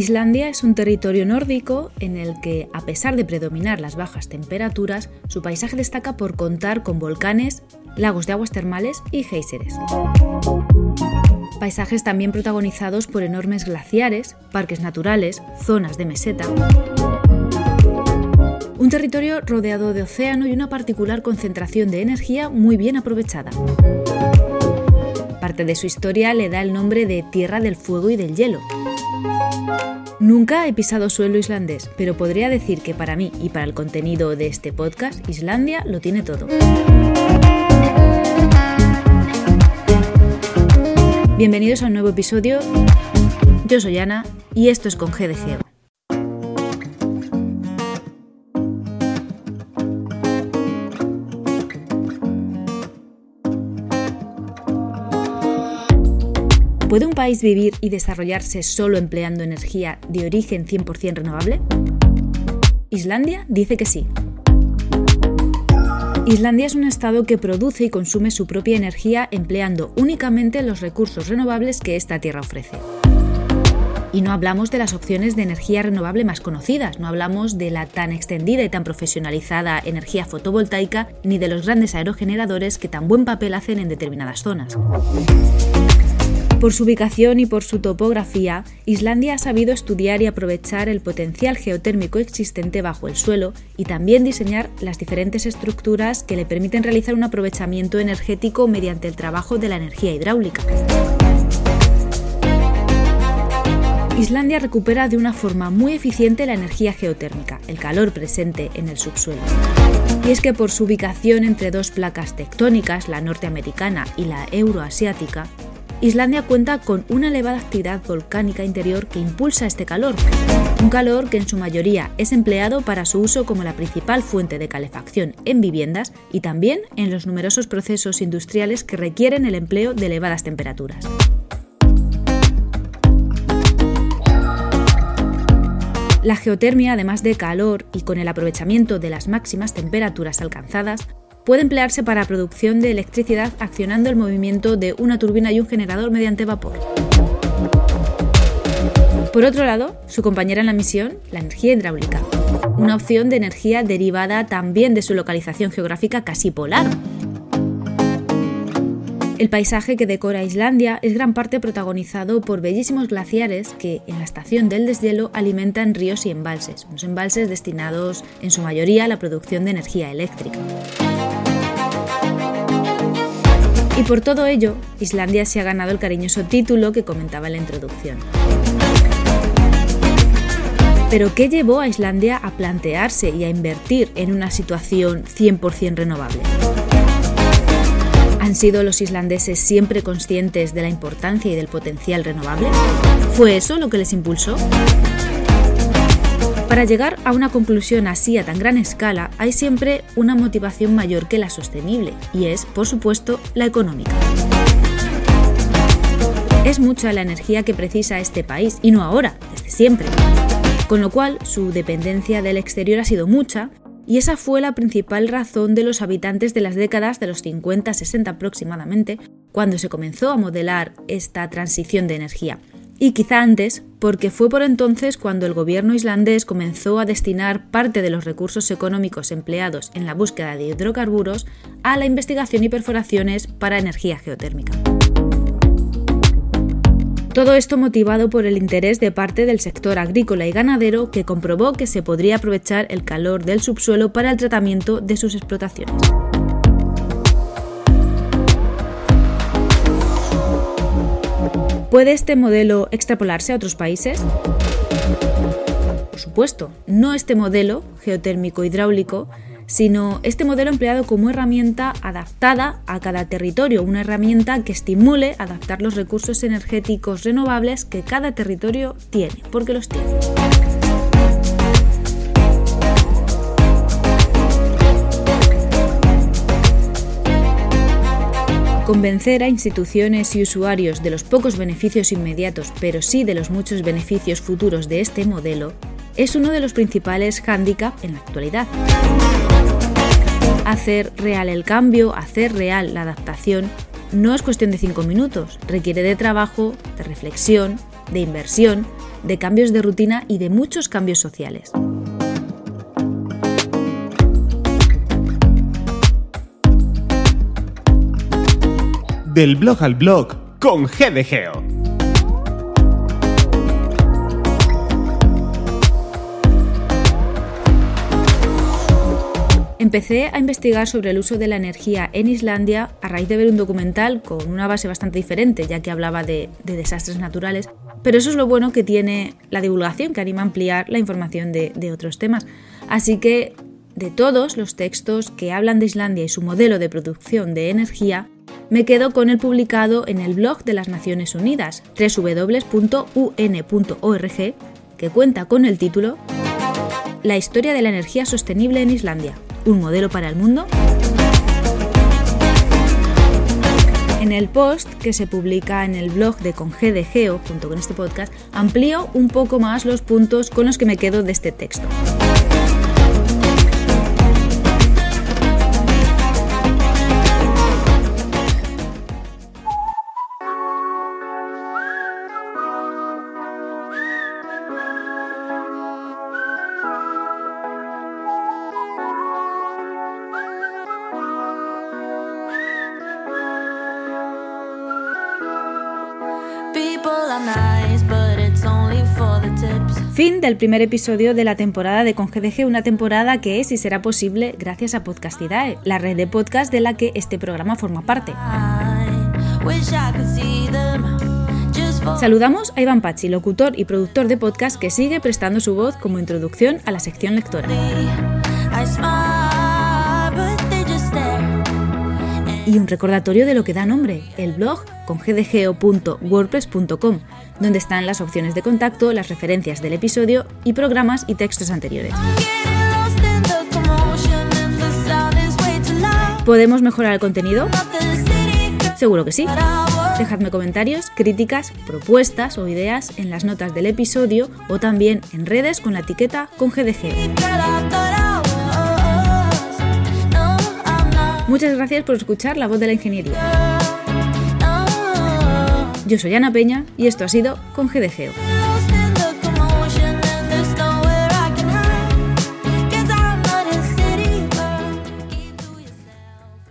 Islandia es un territorio nórdico en el que, a pesar de predominar las bajas temperaturas, su paisaje destaca por contar con volcanes, lagos de aguas termales y géiseres. Paisajes también protagonizados por enormes glaciares, parques naturales, zonas de meseta. Un territorio rodeado de océano y una particular concentración de energía muy bien aprovechada. Parte de su historia le da el nombre de Tierra del Fuego y del Hielo. Nunca he pisado suelo islandés, pero podría decir que para mí y para el contenido de este podcast, Islandia lo tiene todo. Bienvenidos a un nuevo episodio. Yo soy Ana y esto es con G de Geo. ¿Puede un país vivir y desarrollarse solo empleando energía de origen 100% renovable? Islandia dice que sí. Islandia es un estado que produce y consume su propia energía empleando únicamente los recursos renovables que esta tierra ofrece. Y no hablamos de las opciones de energía renovable más conocidas, no hablamos de la tan extendida y tan profesionalizada energía fotovoltaica, ni de los grandes aerogeneradores que tan buen papel hacen en determinadas zonas. Por su ubicación y por su topografía, Islandia ha sabido estudiar y aprovechar el potencial geotérmico existente bajo el suelo y también diseñar las diferentes estructuras que le permiten realizar un aprovechamiento energético mediante el trabajo de la energía hidráulica. Islandia recupera de una forma muy eficiente la energía geotérmica, el calor presente en el subsuelo. Y es que por su ubicación entre dos placas tectónicas, la norteamericana y la euroasiática, Islandia cuenta con una elevada actividad volcánica interior que impulsa este calor, un calor que en su mayoría es empleado para su uso como la principal fuente de calefacción en viviendas y también en los numerosos procesos industriales que requieren el empleo de elevadas temperaturas. La geotermia, además de calor y con el aprovechamiento de las máximas temperaturas alcanzadas, puede emplearse para producción de electricidad accionando el movimiento de una turbina y un generador mediante vapor. Por otro lado, su compañera en la misión, la energía hidráulica, una opción de energía derivada también de su localización geográfica casi polar. El paisaje que decora Islandia es gran parte protagonizado por bellísimos glaciares que en la estación del deshielo alimentan ríos y embalses, unos embalses destinados en su mayoría a la producción de energía eléctrica. Y por todo ello, Islandia se ha ganado el cariñoso título que comentaba en la introducción. Pero ¿qué llevó a Islandia a plantearse y a invertir en una situación 100% renovable? ¿Han sido los islandeses siempre conscientes de la importancia y del potencial renovable? ¿Fue eso lo que les impulsó? Para llegar a una conclusión así a tan gran escala, hay siempre una motivación mayor que la sostenible, y es, por supuesto, la económica. Es mucha la energía que precisa este país, y no ahora, desde siempre. Con lo cual, su dependencia del exterior ha sido mucha, y esa fue la principal razón de los habitantes de las décadas de los 50-60 aproximadamente, cuando se comenzó a modelar esta transición de energía y quizá antes, porque fue por entonces cuando el gobierno islandés comenzó a destinar parte de los recursos económicos empleados en la búsqueda de hidrocarburos a la investigación y perforaciones para energía geotérmica. Todo esto motivado por el interés de parte del sector agrícola y ganadero que comprobó que se podría aprovechar el calor del subsuelo para el tratamiento de sus explotaciones. ¿Puede este modelo extrapolarse a otros países? Por supuesto, no este modelo geotérmico hidráulico, sino este modelo empleado como herramienta adaptada a cada territorio, una herramienta que estimule adaptar los recursos energéticos renovables que cada territorio tiene, porque los tiene. Convencer a instituciones y usuarios de los pocos beneficios inmediatos, pero sí de los muchos beneficios futuros de este modelo, es uno de los principales hándicaps en la actualidad. Hacer real el cambio, hacer real la adaptación, no es cuestión de cinco minutos, requiere de trabajo, de reflexión, de inversión de cambios de rutina y de muchos cambios sociales. Del blog al blog con GDGeo. Empecé a investigar sobre el uso de la energía en Islandia a raíz de ver un documental con una base bastante diferente, ya que hablaba de, desastres naturales, pero eso es lo bueno que tiene la divulgación, que anima a ampliar la información de otros temas. Así que, de todos los textos que hablan de Islandia y su modelo de producción de energía, me quedo con el publicado en el blog de las Naciones Unidas, www.un.org, que cuenta con el título La historia de la energía sostenible en Islandia, un modelo para el mundo? En el post que se publica en el blog de Conge de Geo, junto con este podcast, amplío un poco más los puntos con los que me quedo de este texto. Fin del primer episodio de la temporada de ConGDG, una temporada que es y será posible gracias a Podcastidae, la red de podcast de la que este programa forma parte. Saludamos a Iván Pachi, locutor y productor de podcast que sigue prestando su voz como introducción a la sección lectora. Y un recordatorio de lo que da nombre, el blog con gdgeo.wordpress.com, donde están las opciones de contacto, las referencias del episodio y programas y textos anteriores. ¿Podemos mejorar el contenido? Seguro que sí. Dejadme comentarios, críticas, propuestas o ideas en las notas del episodio o también en redes con la etiqueta con. Muchas gracias por escuchar La Voz de la Ingeniería. Yo soy Ana Peña y esto ha sido con GDGeo.